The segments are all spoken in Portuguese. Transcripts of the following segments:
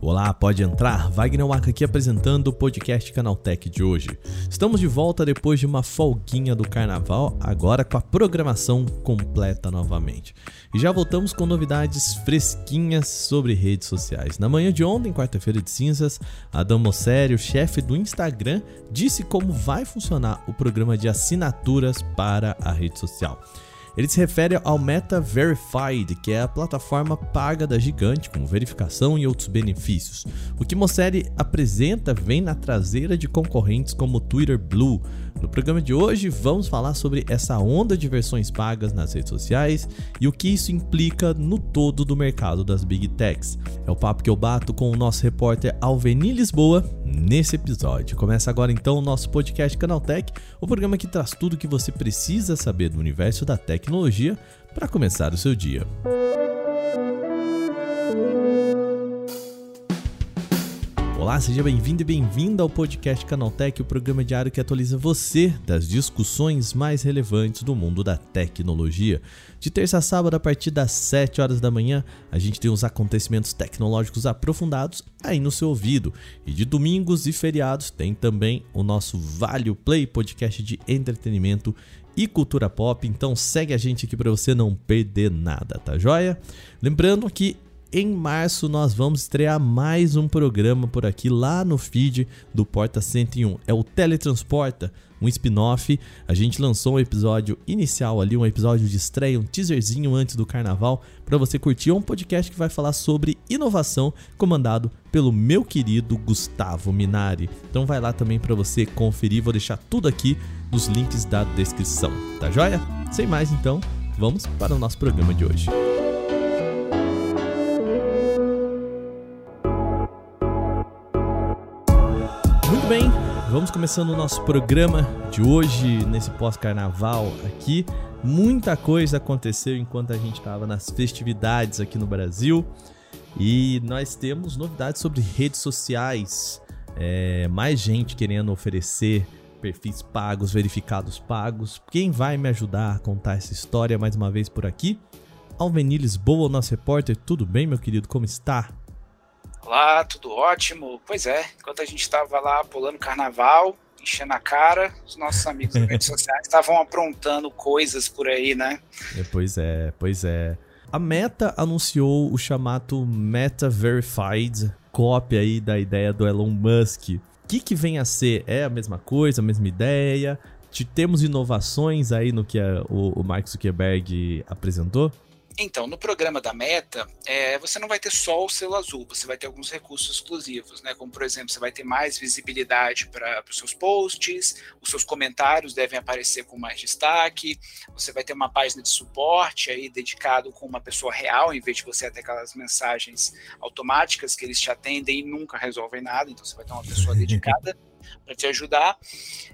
Olá, pode entrar. Wagner Waka aqui apresentando o podcast Canaltech de hoje. Estamos de volta depois de uma folguinha do carnaval, agora com a programação completa novamente. E já voltamos com novidades fresquinhas sobre redes sociais. Na manhã de ontem, quarta-feira de cinzas, Adam Mosseri, o chefe do Instagram, disse como vai funcionar o programa de assinaturas para a rede social. Ele se refere ao Meta Verified, que é a plataforma paga da gigante com verificação e outros benefícios. O que Mosseri apresenta vem na traseira de concorrentes como Twitter Blue. No programa de hoje vamos falar sobre essa onda de versões pagas nas redes sociais e o que isso implica no todo do mercado das Big Techs. É o papo que eu bato com o nosso repórter Alveni Lisboa nesse episódio. Começa agora então o nosso podcast Canaltech, o programa que traz tudo o que você precisa saber do universo da tech tecnologia para começar o seu dia. Olá, seja bem-vindo e bem-vinda ao podcast Canaltech, o programa diário que atualiza você das discussões mais relevantes do mundo da tecnologia. De terça a sábado, a partir das 7 horas da manhã, a gente tem os acontecimentos tecnológicos aprofundados aí no seu ouvido. E de domingos e feriados tem também o nosso Vale Play podcast de entretenimento e cultura pop. Então segue a gente aqui para você não perder nada, tá joia? Lembrando que em março nós vamos estrear mais um programa por aqui lá no feed do Porta 101. É o Teletransporta, um spin-off. A gente lançou um episódio inicial ali, um episódio de estreia, um teaserzinho antes do carnaval para você curtir. É um podcast que vai falar sobre inovação, comandado pelo meu querido Gustavo Minari. Então vai lá também para você conferir. Vou deixar tudo aqui nos links da descrição, tá joia? Sem mais então, vamos para o nosso programa de hoje. Vamos começando o nosso programa de hoje, nesse pós-carnaval aqui. Muita coisa aconteceu enquanto a gente estava nas festividades aqui no Brasil. E nós temos novidades sobre redes sociais. É, mais gente querendo oferecer perfis pagos, verificados pagos. Quem vai me ajudar a contar essa história mais uma vez por aqui? Alveni Lisboa, nosso repórter. Tudo bem, meu querido? Como está? Olá, tudo ótimo. Pois é, enquanto a gente estava lá pulando carnaval, enchendo a cara, os nossos amigos das redes sociais estavam aprontando coisas por aí, né? É, pois é, pois é. A Meta anunciou o chamado Meta Verified, cópia aí da ideia do Elon Musk. O que, que vem a ser? É a mesma coisa, a mesma ideia? Temos inovações aí no que o, o Mark Zuckerberg apresentou? Então, no programa da Meta, é, você não vai ter só o selo azul, você vai ter alguns recursos exclusivos, né? Como, por exemplo, você vai ter mais visibilidade para os seus posts, os seus comentários devem aparecer com mais destaque, você vai ter uma página de suporte aí dedicado com uma pessoa real, em vez de você ter aquelas mensagens automáticas que eles te atendem e nunca resolvem nada, então você vai ter uma pessoa dedicada para te ajudar.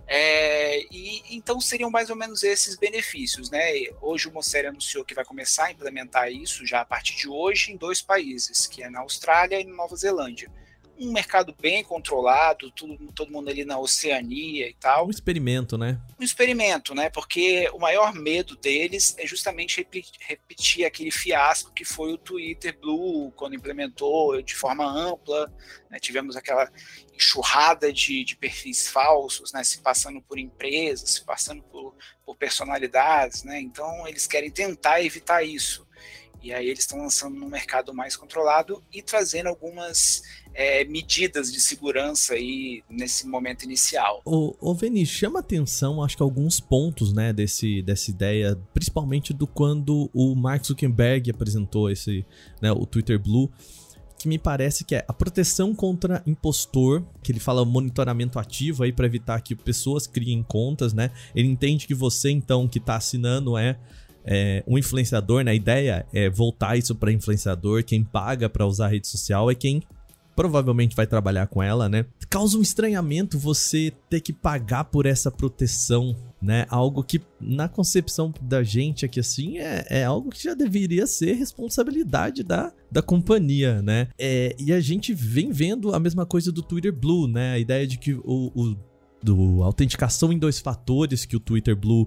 É, e então seriam mais ou menos esses benefícios, né? Hoje o Mosseri anunciou que vai começar a implementar isso já a partir de hoje em dois países, que é na Austrália e na Nova Zelândia um mercado bem controlado, tudo, todo mundo ali na Oceania e tal. Um experimento, né? Um experimento, né? Porque o maior medo deles é justamente repetir, repetir aquele fiasco que foi o Twitter Blue, quando implementou de forma ampla. Né? Tivemos aquela enxurrada de, de, perfis falsos, né? Se passando por empresas, se passando por, por personalidades, né? Então eles querem tentar evitar isso. E aí eles estão lançando no mercado mais controlado e trazendo algumas é, medidas de segurança aí nesse momento inicial. O, o Veni, chama atenção, acho que alguns pontos, né, desse, dessa ideia, principalmente do quando o Mark Zuckerberg apresentou esse, né, o Twitter Blue, que me parece que é a proteção contra impostor, que ele fala monitoramento ativo aí para evitar que pessoas criem contas, né? Ele entende que você então que está assinando é é, um influenciador, né? A ideia é voltar isso para influenciador. Quem paga para usar a rede social é quem provavelmente vai trabalhar com ela, né? Causa um estranhamento você ter que pagar por essa proteção, né? Algo que, na concepção da gente aqui, assim, é, é algo que já deveria ser responsabilidade da, da companhia, né? É, e a gente vem vendo a mesma coisa do Twitter Blue, né? A ideia de que o, o do autenticação em dois fatores que o Twitter Blue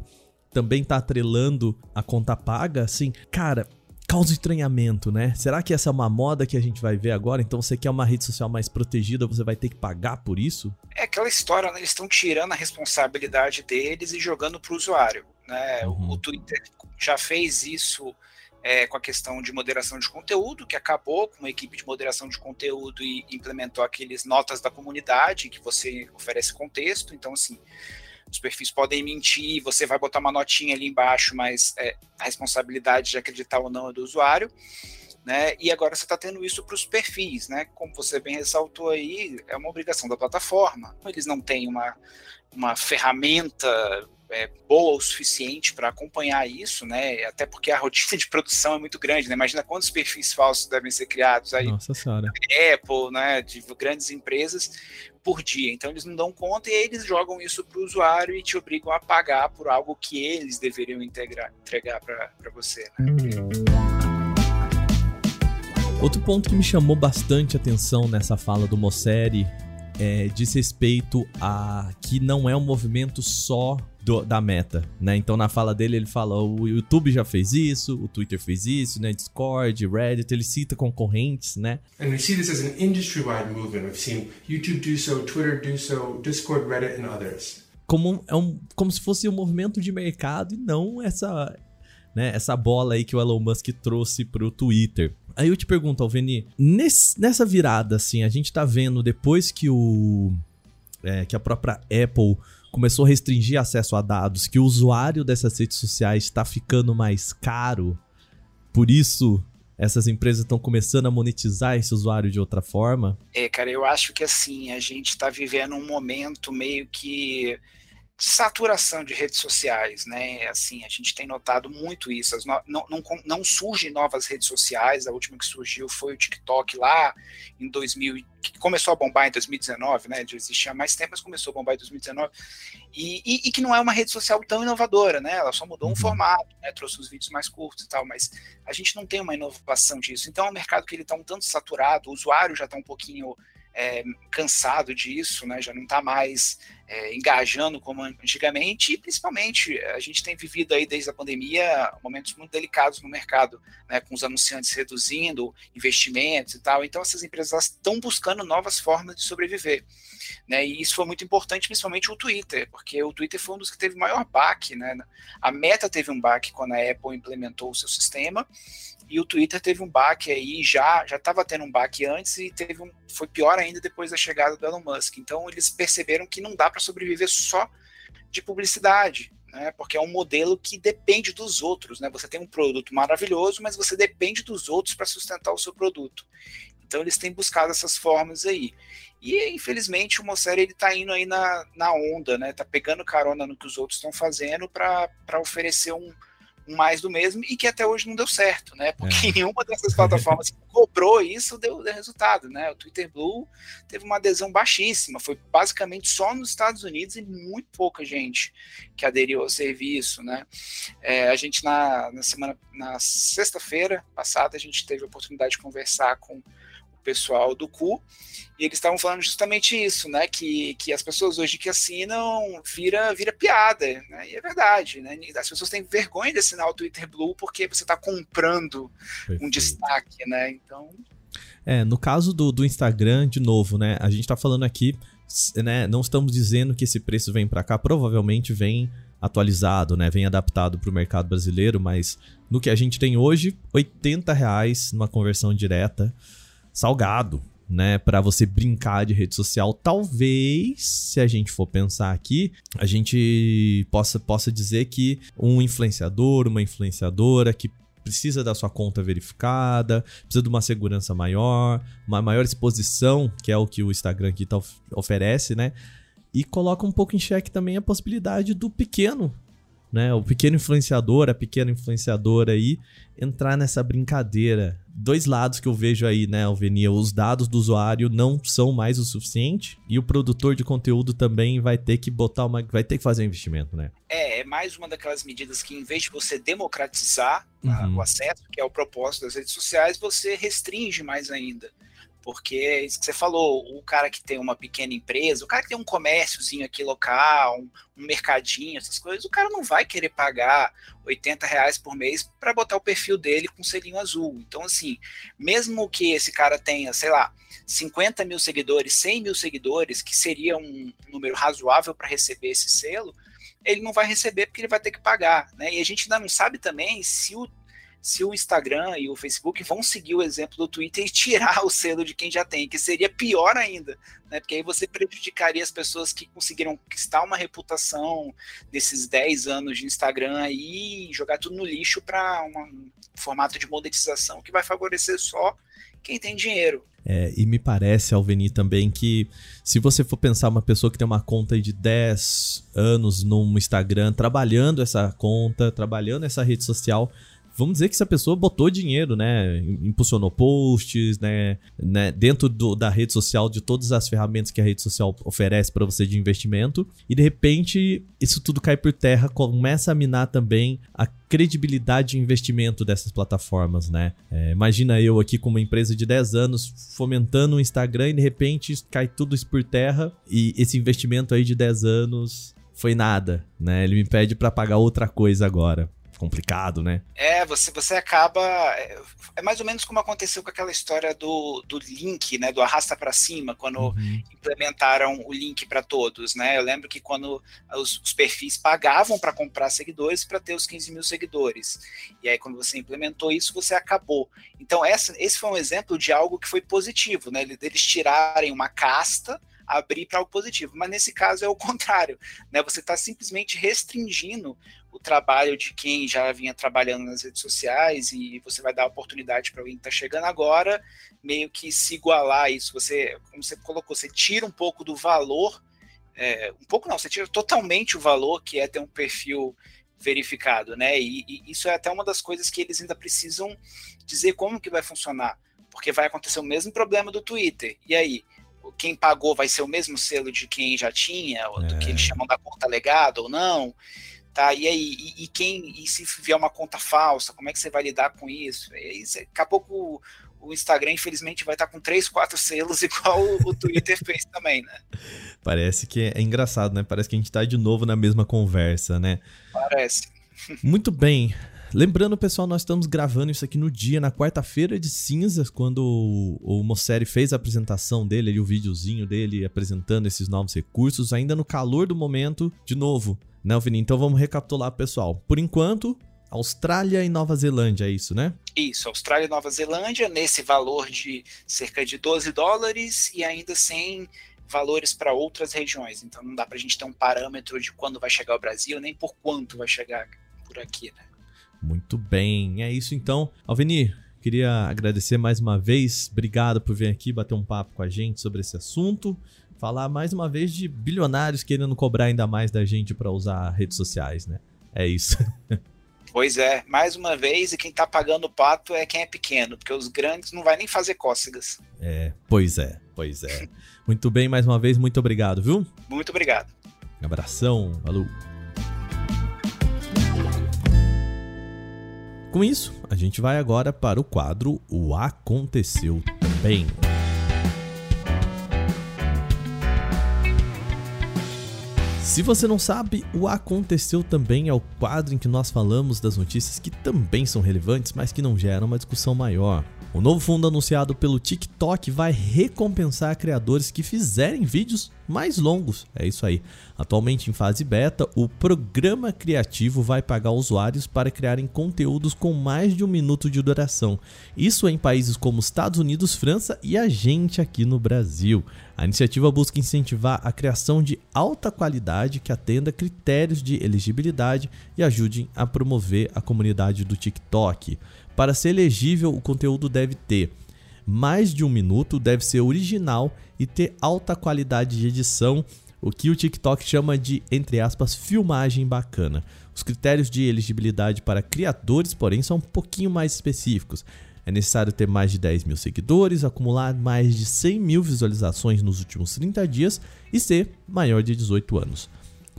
também tá atrelando a conta paga, assim, cara, causa estranhamento, né? Será que essa é uma moda que a gente vai ver agora? Então você quer uma rede social mais protegida, você vai ter que pagar por isso? É aquela história, né? eles estão tirando a responsabilidade deles e jogando para o usuário. Né? Uhum. O Twitter já fez isso é, com a questão de moderação de conteúdo, que acabou com uma equipe de moderação de conteúdo e implementou aqueles notas da comunidade que você oferece contexto. Então, assim, os perfis podem mentir, você vai botar uma notinha ali embaixo, mas é, a responsabilidade de acreditar ou não é do usuário. Né? E agora você está tendo isso para os perfis, né? Como você bem ressaltou aí, é uma obrigação da plataforma. Eles não têm uma, uma ferramenta é, boa o suficiente para acompanhar isso, né? Até porque a rotina de produção é muito grande, né? Imagina quantos perfis falsos devem ser criados aí. Nossa senhora. Apple, né? De grandes empresas por dia. Então eles não dão conta e eles jogam isso para o usuário e te obrigam a pagar por algo que eles deveriam integrar, entregar para você. Né? Outro ponto que me chamou bastante atenção nessa fala do Mosseri é, diz respeito a que não é um movimento só do, da meta, né? Então na fala dele ele fala o YouTube já fez isso, o Twitter fez isso, né? Discord, Reddit, ele cita concorrentes, né? And we see this as an industry-wide movement. We've seen YouTube do so, Twitter do so, Discord, Reddit and others. Como é um, como se fosse um movimento de mercado e não essa né, essa bola aí que o Elon Musk trouxe pro Twitter. Aí eu te pergunto, Alveni, nesse, nessa virada, assim, a gente tá vendo depois que o. É, que a própria Apple começou a restringir acesso a dados, que o usuário dessas redes sociais está ficando mais caro, por isso essas empresas estão começando a monetizar esse usuário de outra forma? É, cara, eu acho que assim, a gente está vivendo um momento meio que saturação de redes sociais, né? Assim, a gente tem notado muito isso. No, não, não, não surgem novas redes sociais. A última que surgiu foi o TikTok lá em 2000, que começou a bombar em 2019, né? Já existia há mais tempo, mas começou a bombar em 2019. E, e, e, que não é uma rede social tão inovadora, né? Ela só mudou uhum. um formato, né? Trouxe os vídeos mais curtos e tal, mas a gente não tem uma inovação disso. Então, é um mercado que ele está um tanto saturado, o usuário já está um pouquinho é, cansado disso, né? Já não está mais é, engajando como antigamente, e principalmente a gente tem vivido aí desde a pandemia momentos muito delicados no mercado, né, com os anunciantes reduzindo investimentos e tal. Então essas empresas estão buscando novas formas de sobreviver. Né, e isso foi muito importante, principalmente o Twitter, porque o Twitter foi um dos que teve maior baque. Né? A Meta teve um baque quando a Apple implementou o seu sistema, e o Twitter teve um baque aí, já já estava tendo um baque antes e teve um, foi pior ainda depois da chegada do Elon Musk. Então eles perceberam que não dá para sobreviver só de publicidade, né? Porque é um modelo que depende dos outros, né? Você tem um produto maravilhoso, mas você depende dos outros para sustentar o seu produto. Então eles têm buscado essas formas aí. E infelizmente o Mosseri ele tá indo aí na, na onda, né? Tá pegando carona no que os outros estão fazendo para oferecer um, mais do mesmo e que até hoje não deu certo, né? Porque é. nenhuma dessas plataformas que cobrou isso deu, deu, resultado, né? O Twitter Blue teve uma adesão baixíssima, foi basicamente só nos Estados Unidos e muito pouca gente que aderiu ao serviço, né? É, a gente na, na semana, na sexta-feira passada, a gente teve a oportunidade de conversar com pessoal do CU, e eles estavam falando justamente isso, né? Que, que as pessoas hoje que assinam vira, vira piada, né? E é verdade, né? As pessoas têm vergonha de assinar o Twitter Blue porque você está comprando Perfeito. um destaque, né? Então. É, no caso do, do Instagram, de novo, né? A gente está falando aqui, né? Não estamos dizendo que esse preço vem para cá, provavelmente vem atualizado, né? Vem adaptado para o mercado brasileiro, mas no que a gente tem hoje, 80 reais numa conversão direta salgado, né, para você brincar de rede social. Talvez, se a gente for pensar aqui, a gente possa, possa dizer que um influenciador, uma influenciadora que precisa da sua conta verificada, precisa de uma segurança maior, uma maior exposição, que é o que o Instagram aqui tá, oferece, né? E coloca um pouco em xeque também a possibilidade do pequeno né? O pequeno influenciador, a pequena influenciadora aí, entrar nessa brincadeira. Dois lados que eu vejo aí, né, Alvenia? Os dados do usuário não são mais o suficiente e o produtor de conteúdo também vai ter que botar uma. vai ter que fazer um investimento, né? É, é mais uma daquelas medidas que, em vez de você democratizar uhum. o acesso, que é o propósito das redes sociais, você restringe mais ainda Porque é isso que você falou, o cara que tem uma pequena empresa, o cara que tem um comérciozinho aqui local, um, um mercadinho, essas coisas, o cara não vai querer pagar 80 reais por mês para botar o perfil dele com selinho azul. Então, assim, mesmo que esse cara tenha, sei lá, 50 mil seguidores, 100 mil seguidores, que seria um número razoável para receber esse selo, ele não vai receber porque ele vai ter que pagar. Né? E a gente ainda não sabe também se o se o Instagram e o Facebook vão seguir o exemplo do Twitter e tirar o selo de quem já tem, que seria pior ainda, né? Porque aí você prejudicaria as pessoas que conseguiram conquistar uma reputação desses 10 anos de Instagram e jogar tudo no lixo para um formato de monetização que vai favorecer só quem tem dinheiro. É, e me parece, Alveni, também que se você for pensar uma pessoa que tem uma conta de 10 anos no Instagram, trabalhando essa conta, trabalhando essa rede social, vamos dizer que essa pessoa botou dinheiro, né? Impulsionou posts, né? né? Dentro do, da rede social, de todas as ferramentas que a rede social oferece para você de investimento, e de repente isso tudo cai por terra, começa a minar também a credibilidade de investimento dessas plataformas, né? É, imagina eu aqui com uma empresa de 10 anos fomentando o Instagram e de repente cai tudo isso por terra e esse investimento aí de 10 anos foi nada, né? Ele me pede para pagar outra coisa agora complicado, né? É, você, você acaba. É, é mais ou menos como aconteceu com aquela história do, do link, né? Do arrasta para cima, quando uhum. implementaram o link para todos, né? Eu lembro que quando os, os perfis pagavam para comprar seguidores para ter os 15 mil seguidores. E aí, quando você implementou isso, você acabou. Então, essa, esse foi um exemplo de algo que foi positivo, né? Eles tirarem uma casta abrir para algo positivo. Mas nesse caso é o contrário, né? Você está simplesmente restringindo o trabalho de quem já vinha trabalhando nas redes sociais e você vai dar oportunidade para alguém que está chegando agora, meio que se igualar a isso. Você, como você colocou, você tira um pouco do valor, é, um pouco não, você tira totalmente o valor que é ter um perfil verificado, né? E, e isso é até uma das coisas que eles ainda precisam dizer como que vai funcionar, porque vai acontecer o mesmo problema do Twitter. E aí, quem pagou vai ser o mesmo selo de quem já tinha, é. do que eles é. chamam da conta legada ou não? Tá, e aí, e, e, quem, e se vier uma conta falsa, como é que você vai lidar com isso? E daqui a pouco o, o Instagram, infelizmente, vai estar com três, quatro selos, igual o, o Twitter fez também, né? Parece que é engraçado, né? Parece que a gente está de novo na mesma conversa, né? Parece. Muito bem. Lembrando, pessoal, nós estamos gravando isso aqui no dia, na quarta-feira de cinzas, quando o, o Mosseri fez a apresentação dele, ali, o videozinho dele apresentando esses novos recursos, ainda no calor do momento, de novo, né, Vini? Então vamos recapitular, pessoal. Por enquanto, Austrália e Nova Zelândia, é isso, né? Isso, Austrália e Nova Zelândia, nesse valor de cerca de 12 dólares e ainda sem valores para outras regiões. Então não dá para a gente ter um parâmetro de quando vai chegar o Brasil, nem por quanto vai chegar por aqui, né? Muito bem, é isso então. Alveni, queria agradecer mais uma vez. Obrigado por vir aqui bater um papo com a gente sobre esse assunto. Falar mais uma vez de bilionários querendo cobrar ainda mais da gente para usar redes sociais, né? É isso. Pois é, mais uma vez, e quem tá pagando o pato é quem é pequeno, porque os grandes não vai nem fazer cócegas. É, pois é, pois é. muito bem, mais uma vez, muito obrigado, viu? Muito obrigado. Um abração, falou. Com isso, a gente vai agora para o quadro O Aconteceu Também. Se você não sabe, o Aconteceu Também é o quadro em que nós falamos das notícias que também são relevantes, mas que não geram uma discussão maior. O novo fundo anunciado pelo TikTok vai recompensar criadores que fizerem vídeos mais longos. É isso aí. Atualmente em fase beta, o programa criativo vai pagar usuários para criarem conteúdos com mais de um minuto de duração. Isso em países como Estados Unidos, França e a gente aqui no Brasil. A iniciativa busca incentivar a criação de alta qualidade que atenda critérios de elegibilidade e ajude a promover a comunidade do TikTok. Para ser elegível, o conteúdo deve ter mais de um minuto, deve ser original e ter alta qualidade de edição, o que o TikTok chama de, entre aspas, filmagem bacana. Os critérios de elegibilidade para criadores, porém, são um pouquinho mais específicos. É necessário ter mais de 10 mil seguidores, acumular mais de 100 mil visualizações nos últimos 30 dias e ser maior de 18 anos.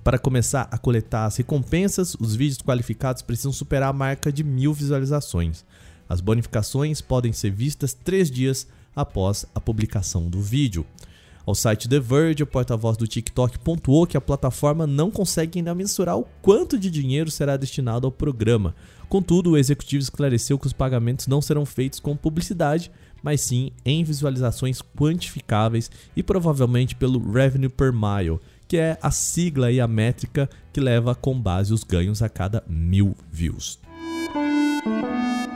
Para começar a coletar as recompensas, os vídeos qualificados precisam superar a marca de mil visualizações. As bonificações podem ser vistas três dias após a publicação do vídeo. Ao site The Verge, o porta-voz do TikTok pontuou que a plataforma não consegue ainda mensurar o quanto de dinheiro será destinado ao programa. Contudo, o executivo esclareceu que os pagamentos não serão feitos com publicidade, mas sim em visualizações quantificáveis e provavelmente pelo Revenue per Mile, que é a sigla e a métrica que leva com base os ganhos a cada mil views.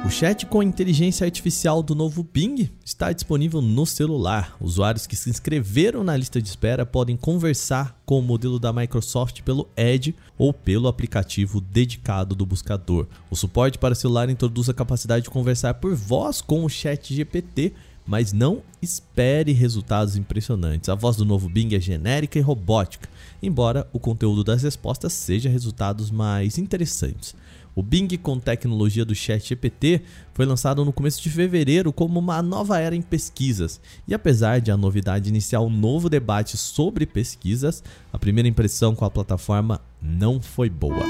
O chat com inteligência artificial do novo Bing está disponível no celular. Usuários que se inscreveram na lista de espera podem conversar com o modelo da Microsoft pelo Edge ou pelo aplicativo dedicado do buscador. O suporte para celular introduz a capacidade de conversar por voz com o chat GPT, mas não espere resultados impressionantes. A voz do novo Bing é genérica e robótica, embora o conteúdo das respostas seja resultados mais interessantes. O Bing com tecnologia do ChatGPT foi lançado no começo de fevereiro como uma nova era em pesquisas. E apesar de a novidade iniciar um novo debate sobre pesquisas, a primeira impressão com a plataforma não foi boa.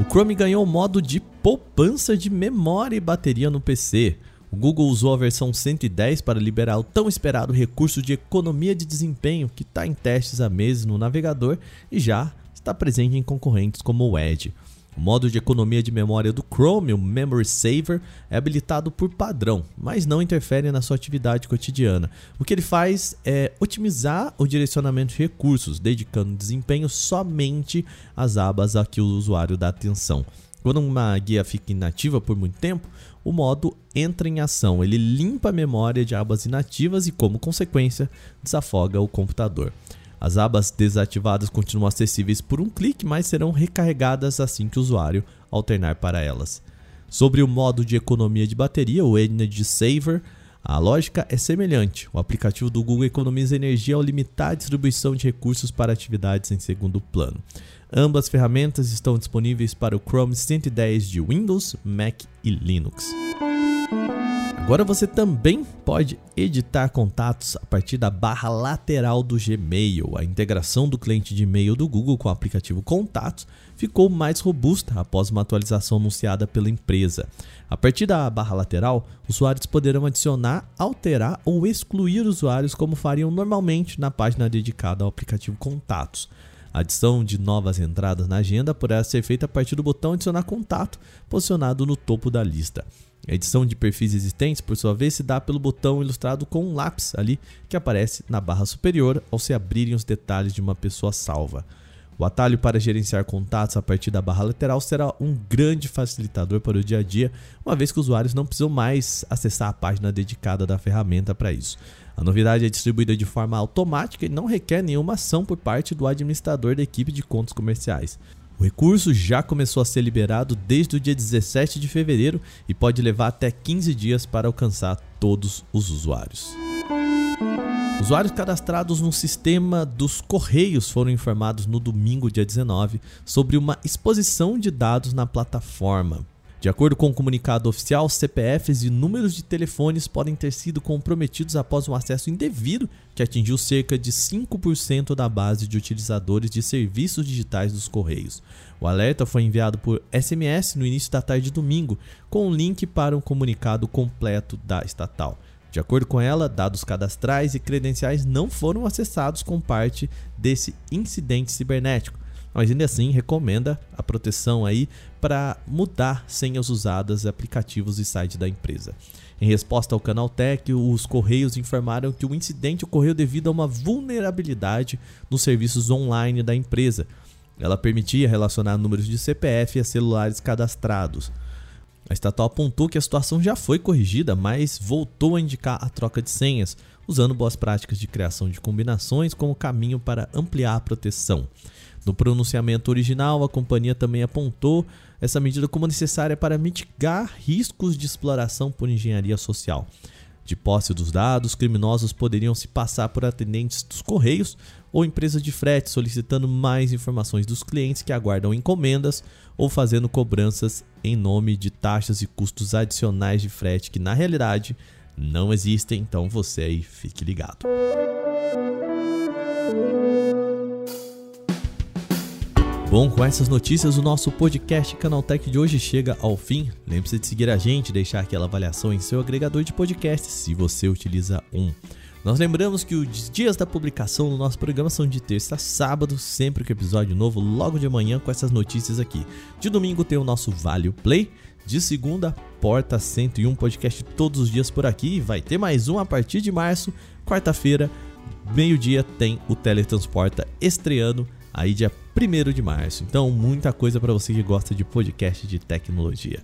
O Chrome ganhou o modo de poupança de memória e bateria no PC. O Google usou a versão 110 para liberar o tão esperado recurso de economia de desempenho que está em testes há meses no navegador e já está presente em concorrentes como o Edge. O modo de economia de memória do Chrome, o Memory Saver, é habilitado por padrão, mas não interfere na sua atividade cotidiana. O que ele faz é otimizar o direcionamento de recursos, dedicando desempenho somente às abas a que o usuário dá atenção. Quando uma guia fica inativa por muito tempo, o modo entra em ação. Ele limpa a memória de abas inativas e, como consequência, desafoga o computador. As abas desativadas continuam acessíveis por um clique, mas serão recarregadas assim que o usuário alternar para elas. Sobre o modo de economia de bateria, o Energy Saver, a lógica é semelhante. O aplicativo do Google economiza energia ao limitar a distribuição de recursos para atividades em segundo plano. Ambas ferramentas estão disponíveis para o Chrome 110 de Windows, Mac e Linux. Agora você também pode editar contatos a partir da barra lateral do Gmail. A integração do cliente de e-mail do Google com o aplicativo Contatos ficou mais robusta após uma atualização anunciada pela empresa. A partir da barra lateral, usuários poderão adicionar, alterar ou excluir usuários como fariam normalmente na página dedicada ao aplicativo Contatos. A adição de novas entradas na agenda poderá ser feita a partir do botão Adicionar contato, posicionado no topo da lista. A edição de perfis existentes, por sua vez, se dá pelo botão ilustrado com um lápis ali que aparece na barra superior ao se abrirem os detalhes de uma pessoa salva. O atalho para gerenciar contatos a partir da barra lateral será um grande facilitador para o dia a dia, uma vez que os usuários não precisam mais acessar a página dedicada da ferramenta para isso. A novidade é distribuída de forma automática e não requer nenhuma ação por parte do administrador da equipe de contas comerciais. O recurso já começou a ser liberado desde o dia 17 de fevereiro e pode levar até 15 dias para alcançar todos os usuários. Usuários cadastrados no sistema dos Correios foram informados no domingo, dia 19, sobre uma exposição de dados na plataforma. De acordo com o um comunicado oficial, CPFs e números de telefones podem ter sido comprometidos após um acesso indevido que atingiu cerca de 5% da base de utilizadores de serviços digitais dos Correios. O alerta foi enviado por SMS no início da tarde de domingo, com um link para um comunicado completo da estatal. De acordo com ela, dados cadastrais e credenciais não foram acessados com parte desse incidente cibernético mas ainda assim recomenda a proteção aí para mudar senhas usadas, aplicativos e site da empresa. Em resposta ao Canaltech, os Correios informaram que o incidente ocorreu devido a uma vulnerabilidade nos serviços online da empresa. Ela permitia relacionar números de CPF a celulares cadastrados. A estatal apontou que a situação já foi corrigida, mas voltou a indicar a troca de senhas, usando boas práticas de criação de combinações como caminho para ampliar a proteção. No pronunciamento original, a companhia também apontou essa medida como necessária para mitigar riscos de exploração por engenharia social. De posse dos dados, criminosos poderiam se passar por atendentes dos correios ou empresas de frete solicitando mais informações dos clientes que aguardam encomendas ou fazendo cobranças em nome de taxas e custos adicionais de frete que na realidade não existem, então você aí fique ligado. Bom, com essas notícias, o nosso podcast Canaltech de hoje chega ao fim. Lembre-se de seguir a gente, deixar aquela avaliação em seu agregador de podcasts, se você utiliza um. Nós lembramos que os dias da publicação do nosso programa são de terça a sábado, sempre com episódio novo logo de manhã com essas notícias aqui. De domingo tem o nosso Vale Play, de segunda, Porta 101 podcast todos os dias por aqui. Vai ter mais um a partir de março. Quarta-feira, meio-dia, tem o Teletransporta estreando aí dia 1 de março. Então, muita coisa para você que gosta de podcast de tecnologia.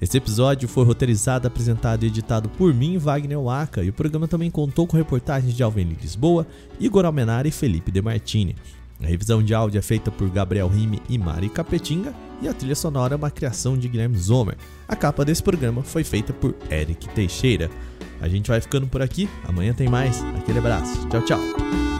Esse episódio foi roteirizado, apresentado e editado por mim, Wagner Waka, e o programa também contou com reportagens de Alveni Lisboa, Igor Almenara e Felipe De Martini. A revisão de áudio é feita por Gabriel Rime e Mari Capetinga, e a trilha sonora é uma criação de Guilherme Zomer. A capa desse programa foi feita por Eric Teixeira. A gente vai ficando por aqui, amanhã tem mais. Aquele abraço, tchau, tchau.